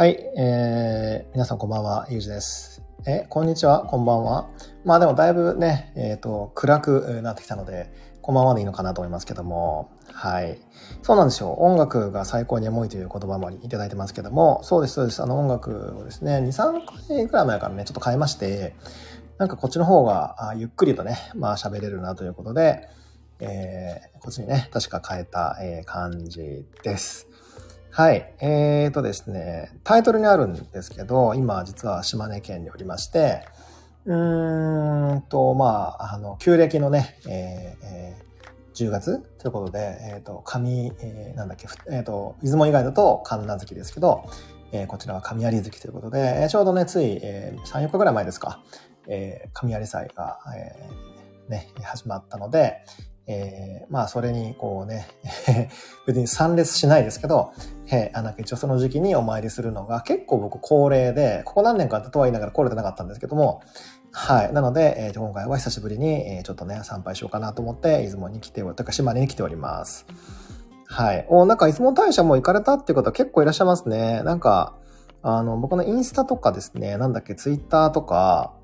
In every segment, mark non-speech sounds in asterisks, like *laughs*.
はい、えー、皆さんこんばんは、ゆうじです。え、こんにちは、こんばんは。まあでもだいぶね、えっ、ー、と、暗くなってきたので、こんばんはでいいのかなと思いますけども、はい。そうなんですよ。音楽が最高にエモいという言葉もいただいてますけども、そうです、そうです。あの音楽をですね、2、3回くらい前からね、ちょっと変えまして、なんかこっちの方がゆっくりとね、まあ喋れるなということで、えー、こっちにね、確か変えた、えー、感じです。はい。えーとですね、タイトルにあるんですけど、今実は島根県におりまして、うーんと、まあ、あの、旧暦のね、えーえー、10月ということで、えっ、ー、と、神、えー、なんだっけ、えっ、ー、と、出雲以外だと神奈月ですけど、えー、こちらは神有月ということで、えちょうどね、つい、えー、3、4日ぐらい前ですか、えー、神有祭が、えー、ね、始まったので、えー、まあそれにこうね、*laughs* 別に参列しないですけど、えー、なんか一応その時期にお参りするのが結構僕恒例で、ここ何年かあったとは言いながら来れてなかったんですけども、はい。なので、えー、今回は久しぶりに、えー、ちょっとね、参拝しようかなと思って、出雲に来てお、とか島根に来ております。はい。お、なんか出雲大社も行かれたっていう方結構いらっしゃいますね。なんか、あの、僕のインスタとかですね、なんだっけ、ツイッターとか、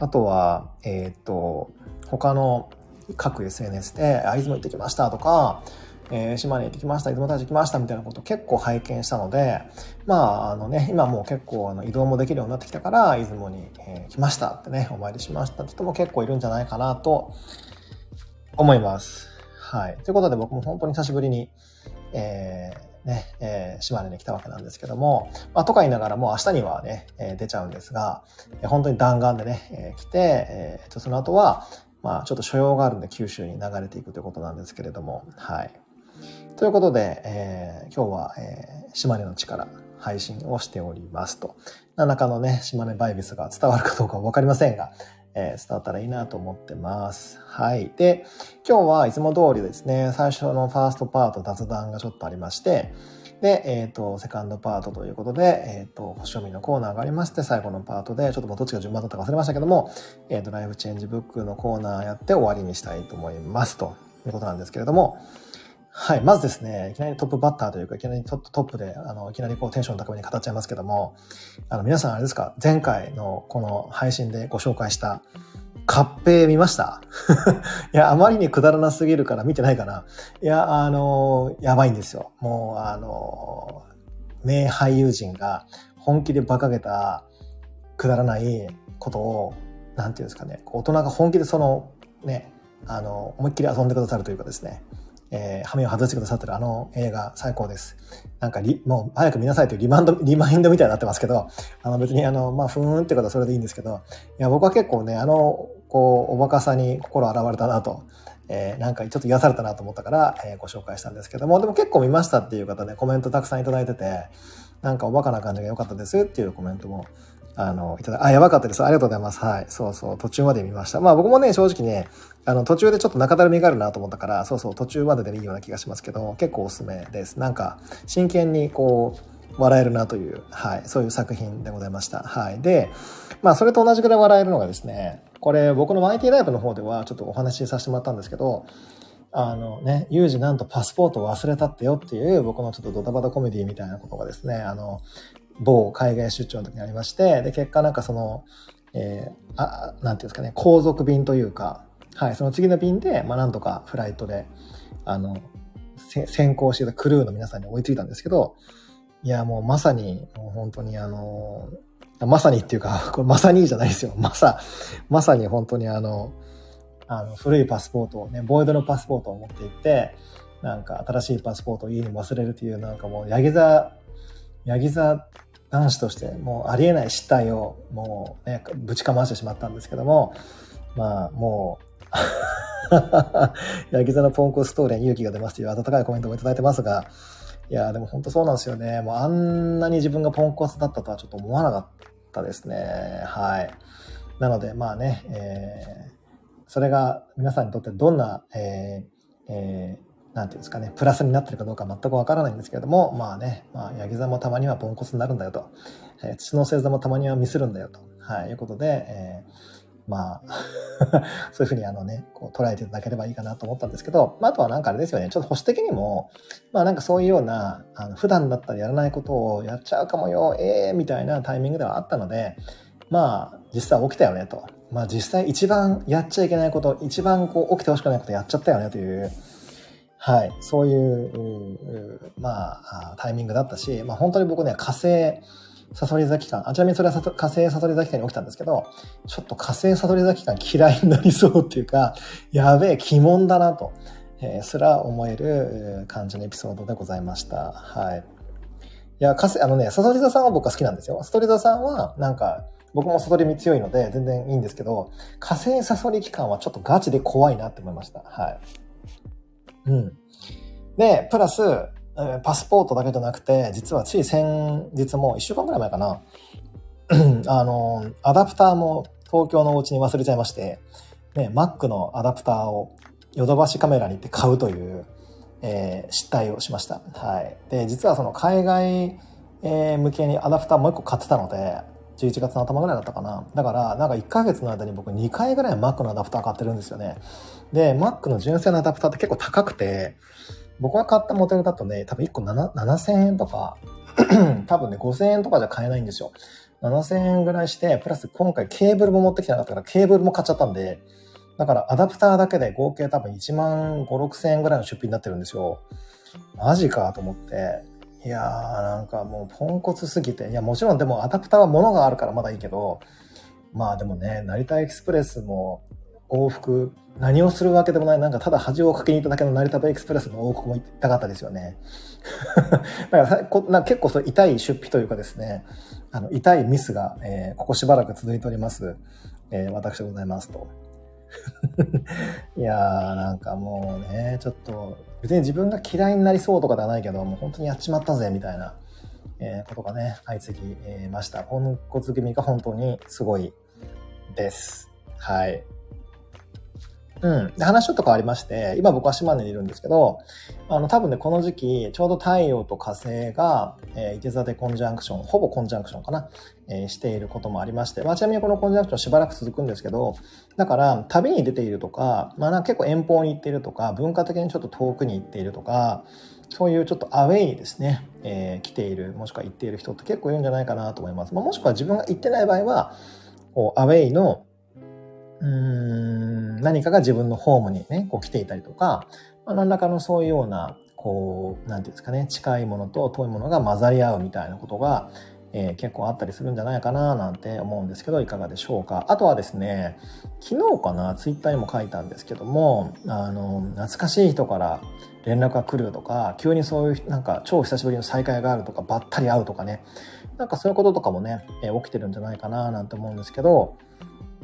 あとは、えっ、ー、と、他の各 SNS で、あ、出雲行ってきましたとか、えー、島根行ってきました、出雲大社行きましたみたいなことを結構拝見したので、まあ、あのね、今もう結構あの移動もできるようになってきたから、出雲に、えー、来ましたってね、お参りしましたって人も結構いるんじゃないかなと思います。はい。ということで僕も本当に久しぶりに、えー、ね、えー、島根に来たわけなんですけども、まあ、とか言いながらもう明日にはね、えー、出ちゃうんですが、えー、本当に弾丸でね、えー、来て、えー、とその後は、まあ、ちょっと所用があるんで九州に流れていくということなんですけれども、はい。ということで、えー、今日は、えー、島根の力配信をしておりますと。何らかのね、島根バイブスが伝わるかどうかわかりませんが、えー、伝わったらいいなと思ってます。はい。で、今日はいつも通りですね、最初のファーストパート雑談がちょっとありまして、で、えっ、ー、と、セカンドパートということで、えっ、ー、と、星読みのコーナーがありまして、最後のパートで、ちょっともうどっちが順番だったか忘れましたけども、えっ、ー、と、ライフチェンジブックのコーナーやって終わりにしたいと思います。ということなんですけれども、はい。まずですね、いきなりトップバッターというか、いきなりトップで、あの、いきなりこうテンション高めに語っちゃいますけども、あの、皆さんあれですか、前回のこの配信でご紹介した、カッペ見ました？*laughs* いや、あまりにくだらなすぎるから見てないかな。いや、あの、やばいんですよ。もう、あの、名俳優陣が本気で馬鹿げたくだらないことを、なんていうんですかね、大人が本気でその、ね、あの、思いっきり遊んでくださるというかですね、えー、羽目を外してくださってるあの映画最高です。なんかリ、もう早く見なさいというリマンド、リマインドみたいになってますけど、あの別にあの、まあ、ふーんってことはそれでいいんですけど、いや、僕は結構ね、あの、こう、おバカさに心洗われたなと、えー、なんかちょっと癒されたなと思ったから、えー、ご紹介したんですけども、でも結構見ましたっていう方ね、コメントたくさんいただいてて、なんかおバカな感じが良かったですっていうコメントもあの、いただ、あ、やばかったです。ありがとうございます。はい。そうそう、途中まで見ました。まあ僕もね、正直ね、あの、途中でちょっと中だるみがあるなと思ったから、そうそう、途中まででいいような気がしますけど、結構おすすめです。なんか、真剣にこう、笑えるなという、はい、そういう作品でございました。はい。で、まあそれと同じくらい笑えるのがですね、これ僕の YT ライブの方ではちょっとお話しさせてもらったんですけど、あのね、ユージなんとパスポートを忘れたってよっていう僕のちょっとドタバタコメディみたいなことがですね、あの、某海外出張の時にありまして、で、結果なんかその、えー、あ、なんていうんですかね、後続便というか、はい、その次の便で、まあなんとかフライトで、あの、先行してたクルーの皆さんに追いついたんですけど、いや、もうまさに、もう本当にあの、まさにっていうか、*laughs* これまさにじゃないですよ。まさ、まさに本当にあの、あの、古いパスポートをね、ボイドのパスポートを持っていって、なんか新しいパスポートを家に忘れるという、なんかもう、ヤギ座、ヤギ座男子としてもうありえない失態をもうね、ぶちかましてしまったんですけども、まあもう *laughs* ヤギ座のポンコストーレン勇気が出ますという温かいコメントもいただいてますが、いや、でも本当そうなんですよね。もうあんなに自分がポンコツだったとはちょっと思わなかったですね。はい。なので、まあね、えー、それが皆さんにとってどんな、えーえー、なんていうんですかね、プラスになってるかどうか全くわからないんですけれども、まあね、まあ、ヤギ座もたまにはポンコツになるんだよと、えー、土の星座もたまにはミスるんだよと、はい、いうことで、えまあ *laughs* そういうふうにあのね、こう捉えていただければいいかなと思ったんですけど、まあ、あとはなんかあれですよね、ちょっと保守的にも、まあなんかそういうような、あの普段だったらやらないことをやっちゃうかもよ、ええー、みたいなタイミングではあったので、まあ実際起きたよねと。まあ実際一番やっちゃいけないこと、一番こう起きてほしくないことやっちゃったよねという、はい、そういう、まあ、タイミングだったし、まあ本当に僕ね、火星、サソリ座期間、あ、ちなみにそれは火星サソリ座期間に起きたんですけど、ちょっと火星サソリ座期間嫌いになりそうっていうか、*laughs* やべえ、鬼門だなと、えー、すら思える感じのエピソードでございました。はい。いや、火星、あのね、サソリ座さんは僕は好きなんですよ。サソリ座さんは、なんか、僕もサソリ味強いので全然いいんですけど、火星サソリ期間はちょっとガチで怖いなって思いました。はい。うん。で、プラス、パスポートだけじゃなくて、実はつい先日も1週間ぐらい前かな、*clears throat* あの、アダプターも東京のお家に忘れちゃいまして、ね、Mac のアダプターをヨドバシカメラに行って買うという、えー、失態をしました。はい。で、実はその海外、えー、向けにアダプターもう一個買ってたので、11月の頭ぐらいだったかな。だから、なんか1ヶ月の間に僕2回ぐらい Mac のアダプター買ってるんですよね。で、Mac の純正のアダプターって結構高くて、僕が買ったモデルだとね、多分1個7000円とか、*clears throat* 多分ね、5000円とかじゃ買えないんですよ。7000円ぐらいして、プラス今回ケーブルも持ってきてなかったから、ケーブルも買っちゃったんで、だからアダプターだけで合計多分1万5、6000円ぐらいの出費になってるんですよ。マジかと思って。いやー、なんかもうポンコツすぎて。いや、もちろんでもアダプターは物があるからまだいいけど、まあでもね、成田エクスプレスも往復何をするわけでもない、なんかただ恥をかけに行っただけの成田ベイエクスプレスの往復も行きたかったですよね。*laughs* だからこな結構そう痛い出費というかですね、あの痛いミスが、えー、ここしばらく続いております、えー、私でございますと。*laughs* いやーなんかもうね、ちょっと別に自分が嫌いになりそうとかではないけど、もう本当にやっちまったぜみたいな、えー、ことがね、相次ぎ、ました。ポンコツ気味が本当にすごいです。はい。うん。で、話と変わりまして、今僕は島根にいるんですけど、あの、多分ね、この時期、ちょうど太陽と火星が、えー、いて座でコンジャンクション、ほぼコンジャンクションかな、えー、していることもありまして、まあ、ちなみにこのコンジャンクションしばらく続くんですけど、だから、旅に出ているとか、まあ、なんか結構遠方に行っているとか、文化的にちょっと遠くに行っているとか、そういうちょっとアウェイにですね、えー、来ている、もしくは行っている人って結構いるんじゃないかなと思います。まあ、もしくは自分が行ってない場合は、こうアウェイのうん何かが自分のホームにね、こう来ていたりとか、まあ、何らかのそういうような、こう、なんていうんですかね、近いものと遠いものが混ざり合うみたいなことが、えー、結構あったりするんじゃないかななんて思うんですけど、いかがでしょうか。あとはですね、昨日かな、ツイッターにも書いたんですけども、あの、懐かしい人から連絡が来るとか、急にそういうなんか超久しぶりの再会があるとか、ばったり会うとかね、なんかそういうこととかもね、えー、起きてるんじゃないかななんて思うんですけど、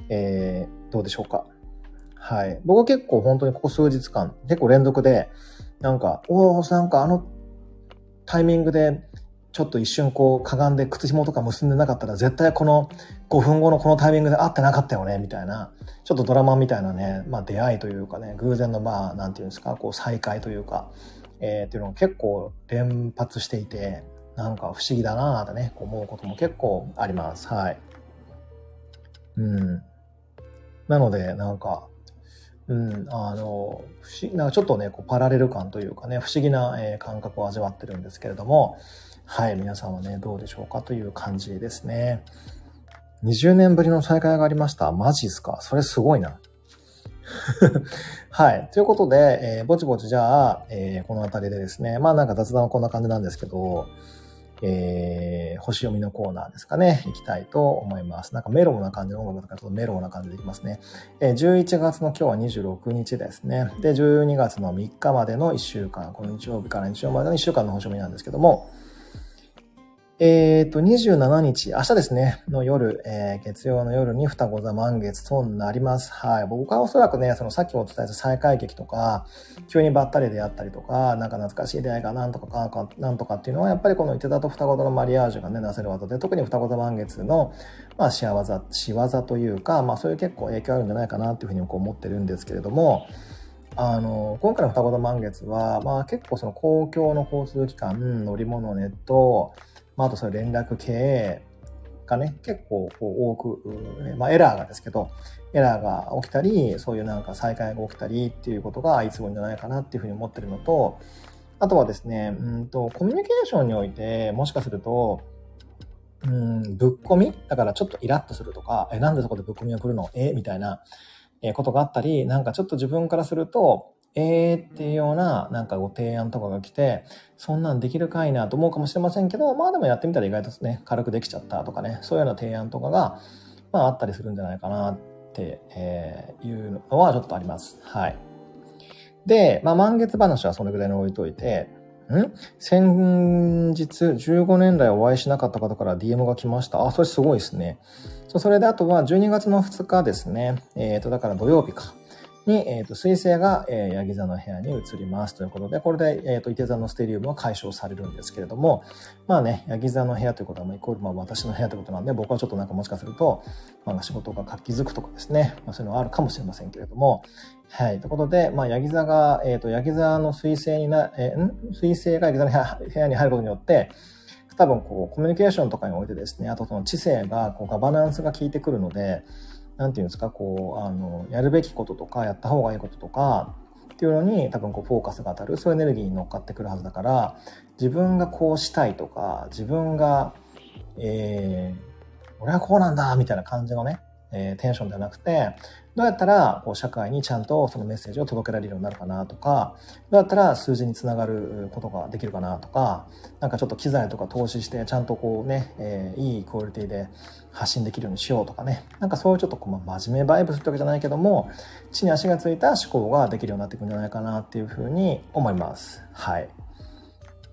えー、どうでしょうか？はい。僕は結構本当にここ数日間、結構連続で、なんか、おおなんかあのタイミングで、ちょっと一瞬こう、かがんで靴紐とか結んでなかったら、絶対この5分後のこのタイミングで会ってなかったよね、みたいな、ちょっとドラマみたいなね、まあ出会いというかね、偶然のまあ、なんていうんですか、こう再会というか、えー、っていうのを結構連発していて、なんか不思議だなぁとね、思うことも結構あります。はい。うん。なので、なんか、うん、あの、不思なんかちょっとね、こうパラレル感というかね、不思議な、え、感覚を味わってるんですけれども、はい、皆さんはね、どうでしょうかという感じですね。20年ぶりの再会がありました。マジっすか？それすごいな。*laughs* はい。ということで、えー、ぼちぼちじゃあ、えー、この辺りでですね、まあなんか雑談はこんな感じなんですけど、えー、星読みのコーナーですかね、行きたいと思います。なんかメロウな感じの音楽だからちょっとメロウな感じでいきますね。えー、11月の今日は26日ですね。で、12月の3日までの1週間、この日曜日から日曜までの1週間の星読みなんですけども、えっ、ー、と、27日、明日ですね、の夜、えー、月曜の夜に双子座満月となります。はい。僕はおそらくね、そのさっきお伝えした再会劇とか、急にばったり出会ったりとか、なんか懐かしい出会いがなんとかかか、なんとかっていうのは、やっぱりこの伊手座と双子座のマリアージュがね、なせる技で、特に双子座満月の、まあ、仕業、仕業というか、まあ、そういう結構影響あるんじゃないかなっていうふうにこう思ってるんですけれども、あの、今回の双子座満月は、まあ結構その公共の交通機関、乗り物、ネット、まあ、あとそれ連絡系、がね、結構多く、まあエラーがですけど、エラーが起きたり、そういうなんか再開が起きたりっていうことが相次ぐんじゃないかなっていうふうに思ってるのと、あとはですね、うんと、コミュニケーションにおいて、もしかすると、うん、ぶっ込みだからちょっとイラッとするとか、え、なんでそこでぶっ込みが来るの？えみたいな、ことがあったり、なんかちょっと自分からすると、えーっていうようななんかご提案とかが来て、そんなんできるかいなと思うかもしれませんけど、まあでもやってみたら意外とね、軽くできちゃったとかね、そういうような提案とかが、まああったりするんじゃないかなって、えー、いうのはちょっとあります。はい。で、まあ満月話はそれぐらいに置いといて、ん？先日15年来お会いしなかった方から DM が来ました。あ、それすごいですね。それであとは12月の2日ですね。えっ、ー、と、だから土曜日か。に、えっ、ー、と、水星が、えー、ヤギ座の部屋に移りますということで、これで、えっ、ー、と、伊手座のステリウムは解消されるんですけれども、まあね、ヤギ座の部屋ということは、まあ、イコール、まあ、私の部屋ということなんで、僕はちょっとなんかもしかすると、まあ、仕事が活気づくとかですね、まあ、そういうのはあるかもしれませんけれども、はい。ということで、まあ、ヤギ座が、えっ、と、ヤギ座の水星にな、えー、ん？水星がヤギ座の部屋に入ることによって、多分こうコミュニケーションとかにおいてですねあとその知性がこうガバナンスが効いてくるので何て言うんですかこうあのやるべきこととかやった方がいいこととかっていうのに多分こうフォーカスが当たるそういうエネルギーに乗っかってくるはずだから自分がこうしたいとか自分が、えー、俺はこうなんだみたいな感じのね、えー、テンションじゃなくてどうやったらこう社会にちゃんとそのメッセージを届けられるようになるかなとかどうやったら数字につながることができるかなとかなんかちょっと機材とか投資してちゃんとこうね、えー、いいクオリティで発信できるようにしようとかねなんかそういうちょっとこう、まあ、真面目バイブするわけじゃないけども地に足がついた思考ができるようになっていくんじゃないかなっていうふうに思います。はい。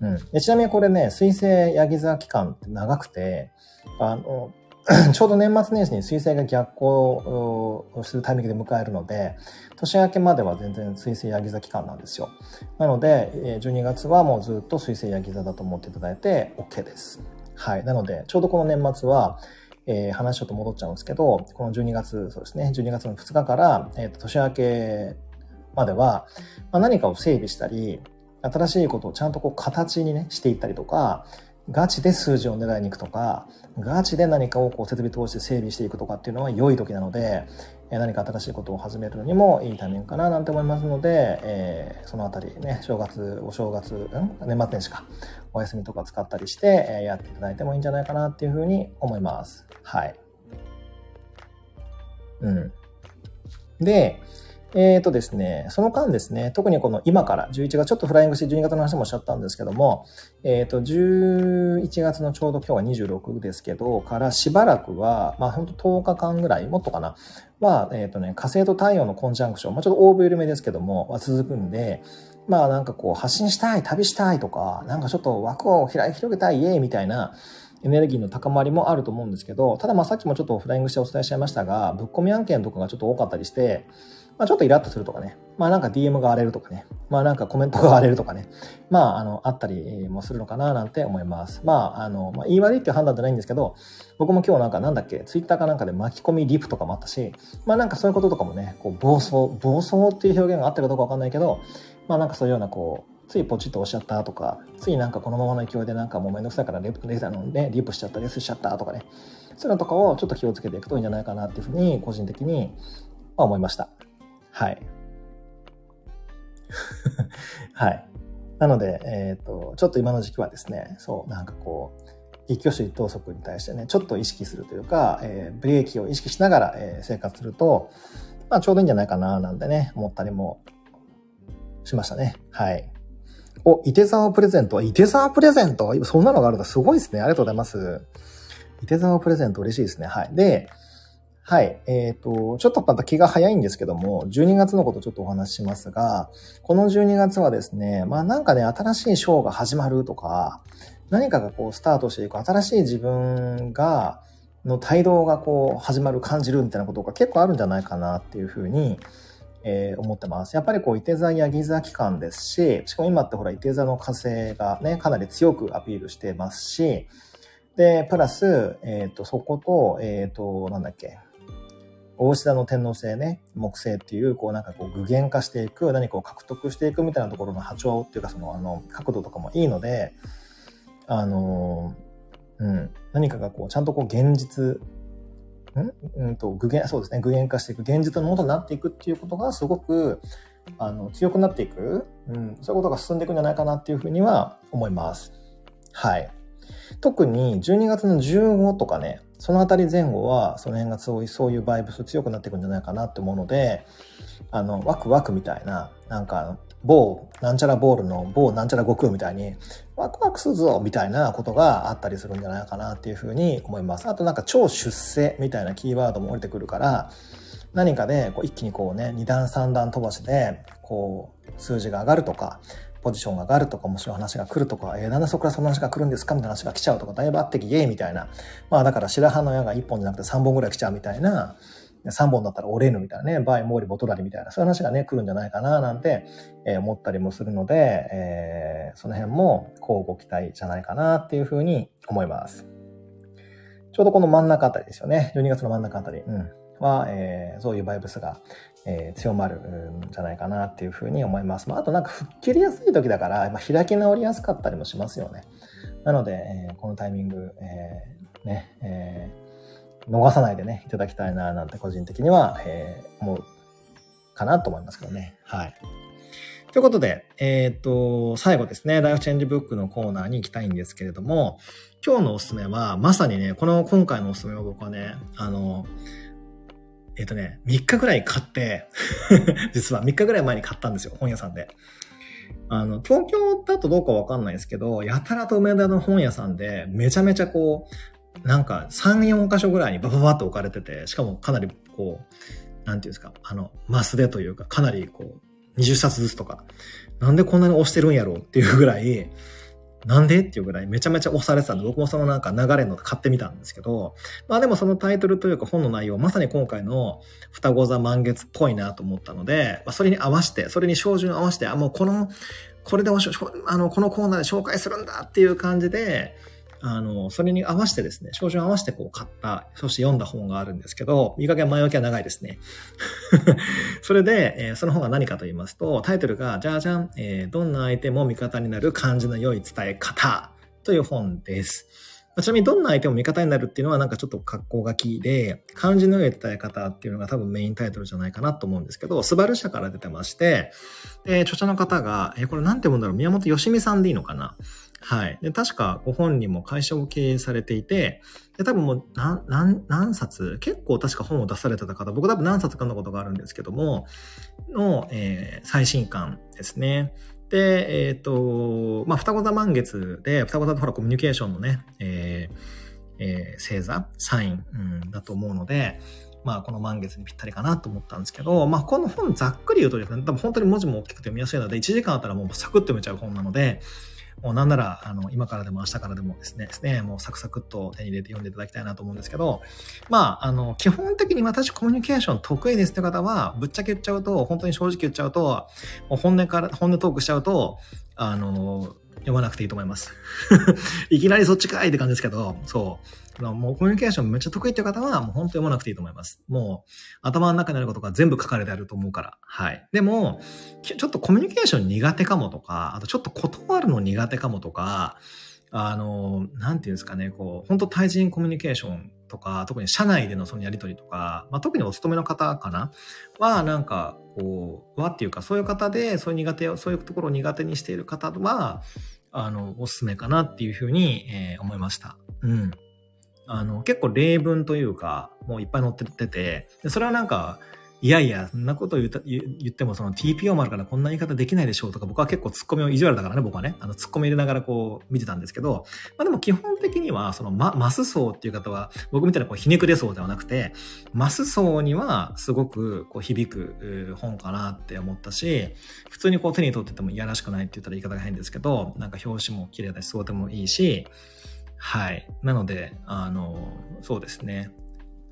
うん、ちなみにこれね、水星ヤギ座期間って長くて、あの、*clears throat* ちょうど年末年始に水星が逆行するタイミングで迎えるので、年明けまでは全然水星ヤギ座期間なんですよ。なので、12月はもうずっと水星ヤギ座だと思っていただいて OK です。はい。なので、ちょうどこの年末は、えー、話ちょっと戻っちゃうんですけど、この12月、そうですね、12月の2日から、えー、と年明けまでは、まあ、何かを整備したり、新しいことをちゃんとこう形にね、していったりとか、ガチで数字を狙いに行くとか、ガチで何かをこう設備投資で整備していくとかっていうのは良い時なので、何か新しいことを始めるのにもいいタイミングかななんて思いますので、えー、そのあたりね、正月、お正月、ん年末年始か、お休みとか使ったりして、えやっていただいてもいいんじゃないかなっていうふうに思います。はい。うん。で、えっ、ー、とですね、その間ですね、特にこの今から11月、ちょっとフライングして12月の話もおっしゃったんですけども、えっ、ー、と、11月のちょうど今日は26ですけど、からしばらくは、まあ本当10日間ぐらい、もっとかな、は、えっ、ー、とね、火星と太陽のコンジャンクション、まあちょっとオーブ緩めですけども、は続くんで、まあなんかこう発信したい、旅したいとか、なんかちょっと枠を開広げたい、イエーイみたいな、エネルギーの高まりもあると思うんですけど、ただまあさっきもちょっとフライングしてお伝えしちゃいましたが、ぶっ込み案件とかがちょっと多かったりして、まあ、ちょっとイラッとするとかね。まあなんか DM が荒れるとかね。まあなんかコメントが荒れるとかね。まああの、あったりもするのかななんて思います。まああの、まあ、言い悪いっていう判断じゃないんですけど、僕も今日なんかなんだっけ、Twitter かなんかで巻き込みリプとかもあったし、まあなんかそういうこととかもね、こう暴走、暴走っていう表現があってるかどうかわかんないけど、まあなんかそういうようなこう、ついポチッと押しちゃったとか、ついなんかこのままの勢いでなんかもうめんどくさいからレプレーのね、リプしちゃった、レスしちゃったとかね、そういうのとかをちょっと気をつけていくといいんじゃないかなっていうふうに個人的に思いました。はい。*laughs* はい。なので、えっ、ー、と、ちょっと今の時期はですね、そう、なんかこう、一挙手一投足に対してね、ちょっと意識するというか、えー、ブレーキを意識しながら、えー、生活すると、まあちょうどいいんじゃないかな、なんてね、思ったりもしましたね。はい。お、伊手沢プレゼント。伊手沢プレゼント？今そんなのがあるんだ。すごいですね。ありがとうございます。伊手沢プレゼント嬉しいですね。はい。で、はい。えっ、ー、と、ちょっとまた気が早いんですけども、12月のことちょっとお話ししますが、この12月はですね、まあなんかね、新しいショーが始まるとか、何かがこうスタートしていく、新しい自分が、の帯同がこう始まる、感じるみたいなことが結構あるんじゃないかなっていうふうに、えー、思ってます。やっぱりこう、伊手座やギ座期間ですし、しかも今ってほら、伊手座の火星がね、かなり強くアピールしてますし、で、プラス、えっ、ー、と、そこと、えっ、ー、と、なんだっけ、大志田の天皇星ね、木星っていう、こうなんかこう具現化していく、何かを獲得していくみたいなところの波長っていうか、その、あの、角度とかもいいので、あの、うん、何かがこう、ちゃんとこう現実、んうんと、具現、そうですね、具現化していく、現実のものになっていくっていうことがすごく、あの、強くなっていく、うん、そういうことが進んでいくんじゃないかなっていうふうには思います。はい。特に12月の15とかね、そのあたり前後は、その辺がそういう、そういうバイブス強くなっていくんじゃないかなって思うので、あの、ワクワクみたいな、なんか、某なんちゃらボールの某なんちゃら悟空みたいにワクワクするぞみたいなことがあったりするんじゃないかなっていうふうに思います。あとなんか超出世みたいなキーワードも降りてくるから何かでこう一気にこうね2段3段飛ばしでこう数字が上がるとかポジションが上がるとか面白い話が来るとか、えー、なんでそこからその話が来るんですかみたいな話が来ちゃうとか、だいぶあってきイエーみたいな。まあだから白羽の矢が1本じゃなくて3本ぐらい来ちゃうみたいな、3本だったら折れぬみたいなね、バイ、モーリ、ボトラリみたいな、そういう話がね、来るんじゃないかな、なんて、えー、思ったりもするので、えー、その辺も交互期待じゃないかなっていうふうに思います。ちょうどこの真ん中あたりですよね。12月の真ん中あたり、うん、は、えー、そういうバイブスが、えー、強まるんじゃないかなっていうふうに思います。まあ、あとなんか吹っ切りやすい時だから、まあ、開き直りやすかったりもしますよね。なので、えー、このタイミング、えー、ね、えー逃さないでね、いただきたいな、なんて個人的には、えー、思うかなと思いますけどね。はい。ということで、えっ、と、最後ですね、ライフチェンジブックのコーナーに行きたいんですけれども、今日のおすすめは、まさにね、この今回のおすすめを僕はね、あの、えっ、ー、とね、3日ぐらい買って *laughs* 実は3日ぐらい前に買ったんですよ、本屋さんで。あの、東京だとどうかわかんないですけど、やたらと梅田の本屋さんで、めちゃめちゃこう、なんか3、4箇所ぐらいにバババッと置かれてて、しかもかなりこう、なんていうんですか、あの、マスでというか、かなりこう、20冊ずつとか、なんでこんなに押してるんやろうっていうぐらい、なんで？っていうぐらいめちゃめちゃ押されてたんで、僕もそのなんか流れの買ってみたんですけど、まあでもそのタイトルというか本の内容、まさに今回の双子座満月っぽいなと思ったので、まあ、それに合わせて、それに照準合わせて、あ、もうこの、これでおしあの、このコーナーで紹介するんだっていう感じで、あの、それに合わせてですね、少々合わせてこう買った、そして読んだ本があるんですけど、いい加減前置きは長いですね。*laughs* それで、えー、その本が何かと言いますと、タイトルが、じゃじゃん、えー、どんな相手も味方になる漢字の良い伝え方という本です。ちなみにどんな相手も味方になるっていうのはなんかちょっと格好書きで、漢字の良い伝え方っていうのが多分メインタイトルじゃないかなと思うんですけど、スバル社から出てまして、で、著者の方が、え、これなんて読むんだろう宮本よしみさんでいいのかな？はい。で、確かご本人も会社を経営されていて、で、多分もう何、何、何冊？結構確か本を出されてた方、僕多分何冊かのことがあるんですけども、の、えー、最新刊ですね。で、えっ、ー、と、まあ、双子座満月で、双子座とほらコミュニケーションのね、えー、えー、星座、サイン、うん、だと思うので、まあ、この満月にぴったりかなと思ったんですけど、まあ、この本ざっくり言うとですね、多分本当に文字も大きくて読みやすいので、1時間あったらもうサクッと読めちゃう本なので、もうなんなら、あの、今からでも明日からでもですね、ですね、もうサクサクっと手に入れて読んでいただきたいなと思うんですけど、まあ、あの、基本的に私コミュニケーション得意ですって方は、ぶっちゃけ言っちゃうと、本当に正直言っちゃうと、もう本音から、本音トークしちゃうと、あの、読まなくていいと思います。*laughs* いきなりそっちかいって感じですけど、そう。もうコミュニケーションめっちゃ得意っていう方は、もう本当読まなくていいと思います。もう、頭の中にあることが全部書かれてあると思うから。はい。でも、ちょっとコミュニケーション苦手かもとか、あとちょっと断るの苦手かもとか、あの、なんていうんですかね、こう、本当対人コミュニケーションとか、特に社内でのそのやりとりとか、まあ、特にお勤めの方かな？は、なんか、こう、はっていうか、そういう方で、そういう苦手を、そういうところを苦手にしている方は、あの、おすすめかなっていうふうに、えー、思いました。うん。あの、結構例文というか、もういっぱい載ってて、それはなんか、いやいや、そんなこと言った言っても、その TPO もあるからこんな言い方できないでしょうとか、僕は結構ツッコミを意地悪だからね、僕はね、あの、ツッコミ入れながらこう見てたんですけど、まあでも基本的には、そのマ、マス層っていう方は、僕みたいなこうひねくれ層ではなくて、マス層にはすごくこう響く本かなって思ったし、普通にこう手に取っててもいやらしくないって言ったら言い方が変ですけど、なんか表紙も綺麗だし、そうでもいいし、はい。なので、あの、そうですね。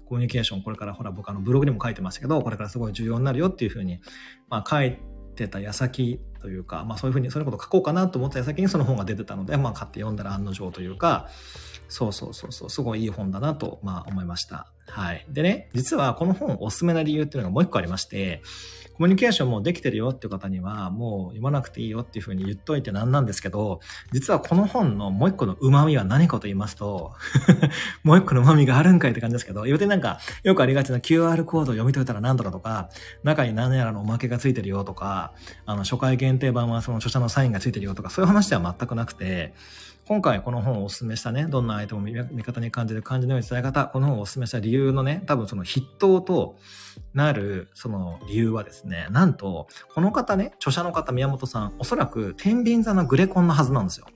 コミュニケーション、これからほら僕あのブログにも書いてましたけど、これからすごい重要になるよっていうふうに、まあ書いてた矢先というか、まあそういうふうに、そういうこと書こうかなと思った矢先にその本が出てたので、まあ買って読んだら案の定というか、そうそうそうそう、すごいいい本だなと、まあ思いました。はい。でね、実はこの本おすすめな理由っていうのがもう一個ありまして、コミュニケーションもできてるよっていう方には、もう読まなくていいよっていうふうに言っといてなんなんですけど、実はこの本のもう一個の旨味は何かと言いますと *laughs* もう一個の旨味があるんかいって感じですけど、言うてなんか、よくありがちな QR コードを読み解いたら何とかとか、中に何やらのおまけがついてるよとか、あの、初回限限定版はその著者のサインがついてるよとか、そういう話では全くなくて、今回この本をお勧めしたね、どんな相手も味方に感じる感じのように伝え方、この本をお勧めした理由のね、多分その筆頭となるその理由はですね、なんと、この方ね、著者の方宮本さん、おそらく天秤座のグレコンのはずなんですよ。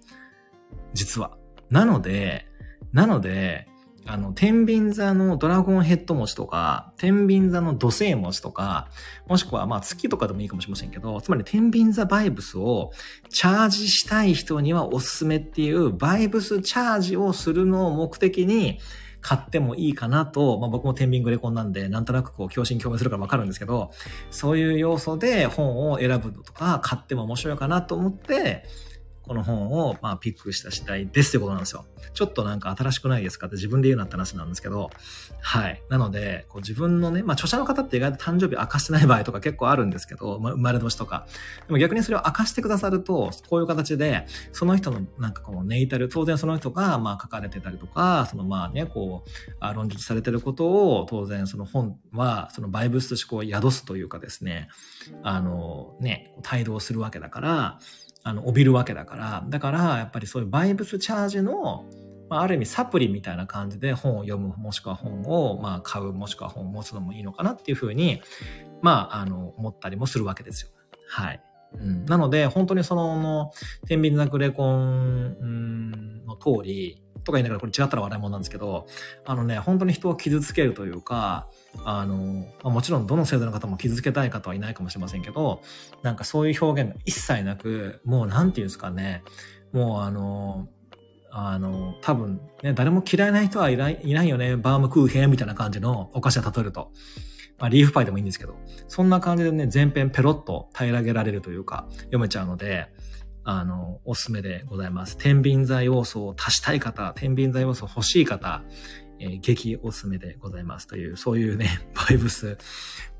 実は。なので、なので、あの、天秤座のドラゴンヘッド持ちとか、天秤座の土星持ちとか、もしくはまあ月とかでもいいかもしれませんけど、つまり天秤座バイブスをチャージしたい人にはおすすめっていうバイブスチャージをするのを目的に買ってもいいかなと、まあ僕も天秤グレコンなんで、なんとなくこう、共振共鳴するからわかるんですけど、そういう要素で本を選ぶとか、買っても面白いかなと思って、この本を、まあ、ピックした次第ですってことなんですよ。ちょっとなんか新しくないですかって自分で言うなって話なんですけど、はい。なので、こう自分のね、まあ、著者の方って意外と誕生日明かしてない場合とか結構あるんですけど、まあ、生まれ年とか。でも逆にそれを明かしてくださると、こういう形で、その人のなんかこのネイタル、当然その人が、まあ、書かれてたりとか、そのまあね、こう、論述されてることを、当然その本は、そのバイブスとしてこう宿すというかですね、あの、ね、帯同するわけだから、あの、帯びるわけだから、だから、やっぱりそういうバイブスチャージの、まあ、ある意味サプリみたいな感じで本を読む、もしくは本を、まあ、買う、もしくは本を持つのもいいのかなっていうふうに、まあ、あの、思ったりもするわけですよ。はい。うん、なので、本当にその、天秤座グレコンの通り、とか言いながらこれ違ったら笑い物なんですけど、あのね、本当に人を傷つけるというか、あの、まあ、もちろんどの制度の方も傷つけたい方はいないかもしれませんけど、なんかそういう表現が一切なく、もうなんていうんですかね、もうあの、あの、多分ね、誰も嫌いな人はいないいないよね、バームクーヘンみたいな感じのお菓子を例えると。まあ、リーフパイでもいいんですけど、そんな感じでね、全編ペロッと平らげられるというか、読めちゃうので、あの、おすすめでございます。天秤座要素を足したい方、天秤座要素欲しい方、えー、激おすすめでございますという、そういうね、*laughs* バイブス、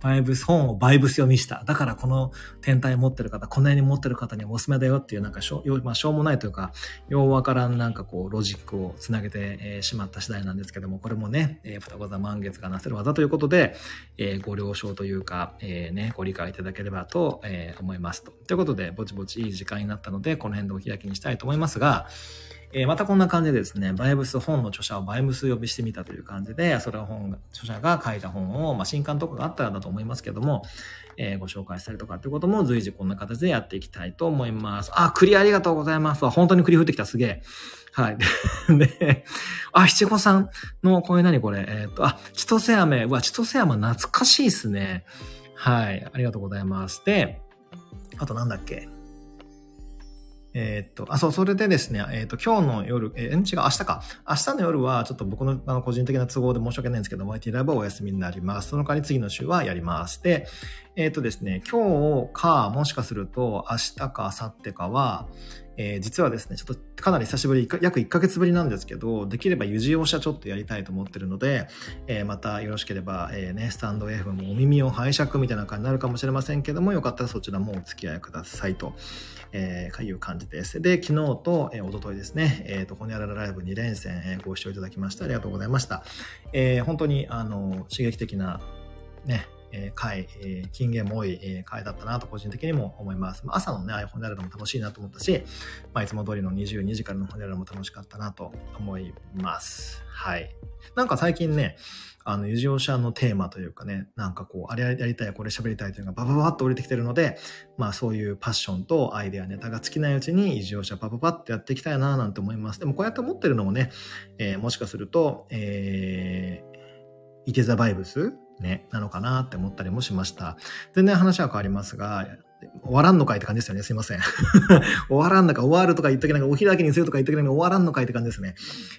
バイブス、本をバイブス読みした。だからこの天体持ってる方、この辺に持ってる方にはおすすめだよっていう、なんかしょう、まあ、しょうもないというか、ようわからんなんかこう、ロジックをつなげて、えー、しまった次第なんですけども、これもね、えー、双子座満月がなせる技ということで、えー、ご了承というか、えー、ね、ご理解いただければと、えー、思いますと。ということで、ぼちぼちいい時間になったので、この辺でお開きにしたいと思いますが、えー、またこんな感じでですね、バイブス本の著者をバイブス呼びしてみたという感じで、それは本、著者が書いた本を、まあ、新刊とかがあったらだと思いますけども、えー、ご紹介したりとかっていうことも随時こんな形でやっていきたいと思います。あ、栗ありがとうございます。本当に栗降ってきた、すげえ。はい。*laughs* で、あ、七五三の、これ何これ？えっ、ー、と、あ、千歳飴。うわ、千歳飴懐かしいっすね。はい。ありがとうございます。で、あとなんだっけ？えー、っと、あ、そう、それでですね、えー、っと、今日の夜、えー、違う、明日か。明日の夜は、ちょっと僕のあの個人的な都合で申し訳ないんですけど、YT ライブはお休みになります。その代わり次の週はやります。で、えー、っとですね、今日か、もしかすると、明日か、明後日かは、えー、実はですね、ちょっとかなり久しぶり、約1ヶ月ぶりなんですけど、できればゆじ押しはちょっとやりたいと思ってるので、えー、またよろしければ、えー、ね、スタンド F もお耳を拝借みたいな感じになるかもしれませんけども、よかったらそちらもお付き合いくださいと、えー、いう感じです。で、昨日と、えー、おとといですね、えっ、ー、と、ホニャララライブ2連戦、えー、ご視聴いただきましてありがとうございました。えー、本当に、あの、刺激的な、ね、えー、回、え、金言も多い、えー、回だったなと個人的にも思います。朝のね、iPhone であるのも楽しいなと思ったし、まあ、いつも通りの22時からの本であるのも楽しかったなと思います。はい。なんか最近ね、あの、ゆじおしゃのテーマというかね、なんかこう、あれやりたい、これ喋りたいというのがバババッと降りてきてるので、まあそういうパッションとアイデア、ネタが尽きないうちに、ゆじおしゃパパパッとやっていきたいななんて思います。でもこうやって思ってるのもね、えー、もしかすると、えー、イテザバイブスね、なのかなって思ったりもしました。全然話は変わりますが、終わらんのかいって感じですよね。すいません。*laughs* 終わらんのか、終わるとか言っときながら、お開きにするとか言っときながら、終わらんのかいって感じですね。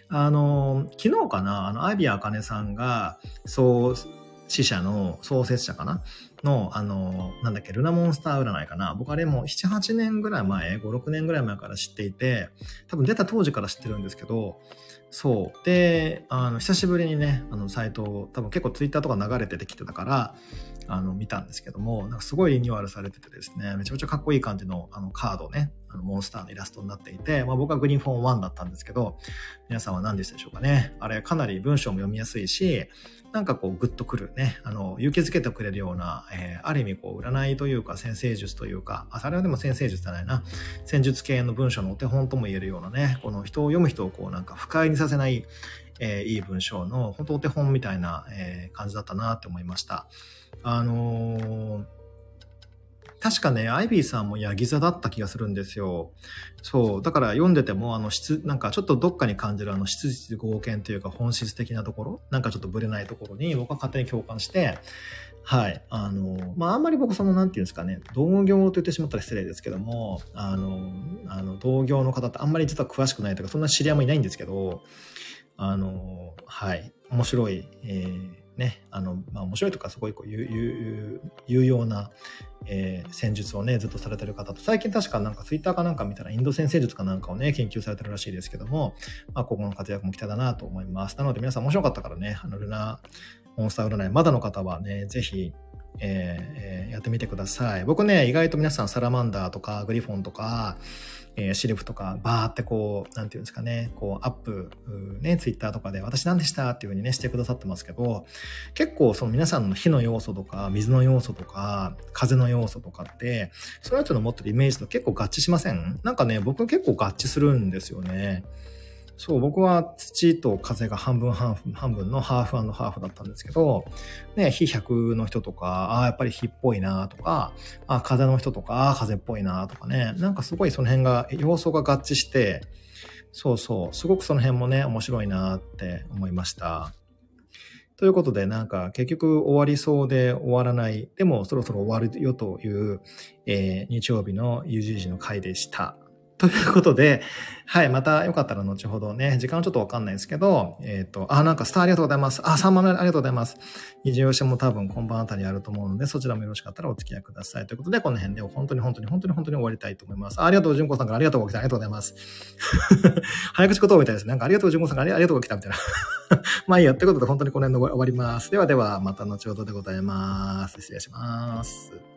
あの、昨日かな、あの、アイビアあかねさんが、そう、死者の創設者かな？の、あの、なんだっけ、ルナモンスター占いかな？僕あれも7、8年ぐらい前、5、6年ぐらい前から知っていて、多分出た当時から知ってるんですけど、そう。で、あの、久しぶりにね、あの、サイトを、多分結構ツイッターとか流れててきてたから、あの、見たんですけども、なんかすごいリニューアルされててですね、めちゃめちゃかっこいい感じの、あの、カードね、あの、モンスターのイラストになっていて、まあ僕はグリーンフォン1だったんですけど、皆さんは何でしたでしょうかね。あれ、かなり文章も読みやすいし、なんかこうグッとくるね、あの、勇気づけてくれるような、えー、ある意味こう占いというか先生術というか、あ、それはでも先生術じゃないな、戦術系の文章のお手本とも言えるようなね、この人を読む人をこうなんか不快にさせない、えー、いい文章の本当お手本みたいな、えー、感じだったなって思いました。あのー確かね、アイビーさんもヤギ座だった気がするんですよ。そう。だから読んでても、あの質、なんかちょっとどっかに感じるあの質実合憲というか本質的なところ、なんかちょっとブレないところに僕は勝手に共感して、はい。あの、まあ、あんまり僕その、なんていうんですかね、同業と言ってしまったら失礼ですけども、あの、あの、同業の方ってあんまり実は詳しくないとか、そんな知り合いもいないんですけど、あの、はい。面白い、えーね、あの、まあ、面白いとかすごいこう有有有用な、えー、戦術をね、ずっとされてる方と、最近確かなんかツイッターかなんか見たらインド先生術かなんかをね、研究されてるらしいですけども、まあ、ここの活躍も期待だなと思います。なので皆さん面白かったからね、あの、ルナモンスター占い、まだの方はね、ぜひ、えー、やってみてください。僕ね、意外と皆さんサラマンダーとかグリフォンとか、えー、シルフとかバーってこう、なんていうんですかね、こうアップ、ね、ツイッターとかで私何でしたっていう風にね、してくださってますけど、結構その皆さんの火の要素とか、水の要素とか、風の要素とかって、その人の持ってるイメージと結構合致しません？なんかね、僕結構合致するんですよね。そう、僕は土と風が半分半分、半分のハーフハーフだったんですけど、ね、火100の人とか、ああ、やっぱり火っぽいなとか、ああ風の人とか、ああ、風っぽいなとかね、なんかすごいその辺が、要素が合致して、そうそう、すごくその辺もね、面白いなって思いました。ということで、なんか結局終わりそうで終わらない、でもそろそろ終わるよという、えー、日曜日の UGG の回でした。ということで、はい、またよかったら後ほどね、時間はちょっとわかんないですけど、えっ、ー、と、あ、なんかスターありがとうございます。あ、3番目ありがとうございます。二次用紙も多分今晩あたりあると思うので、そちらもよろしかったらお付き合いください。ということで、この辺で本当に本当に本当に本当に終わりたいと思います。ありがとう、純子さんからありがとうご来た。ありがとうございます。*laughs* 早口言葉みたいですね。なんかありがとう、純子さんからありがとうご来たみたいな。まあいいや、ということで本当にこの辺で終わります。ではでは、また後ほどでございます。失礼します。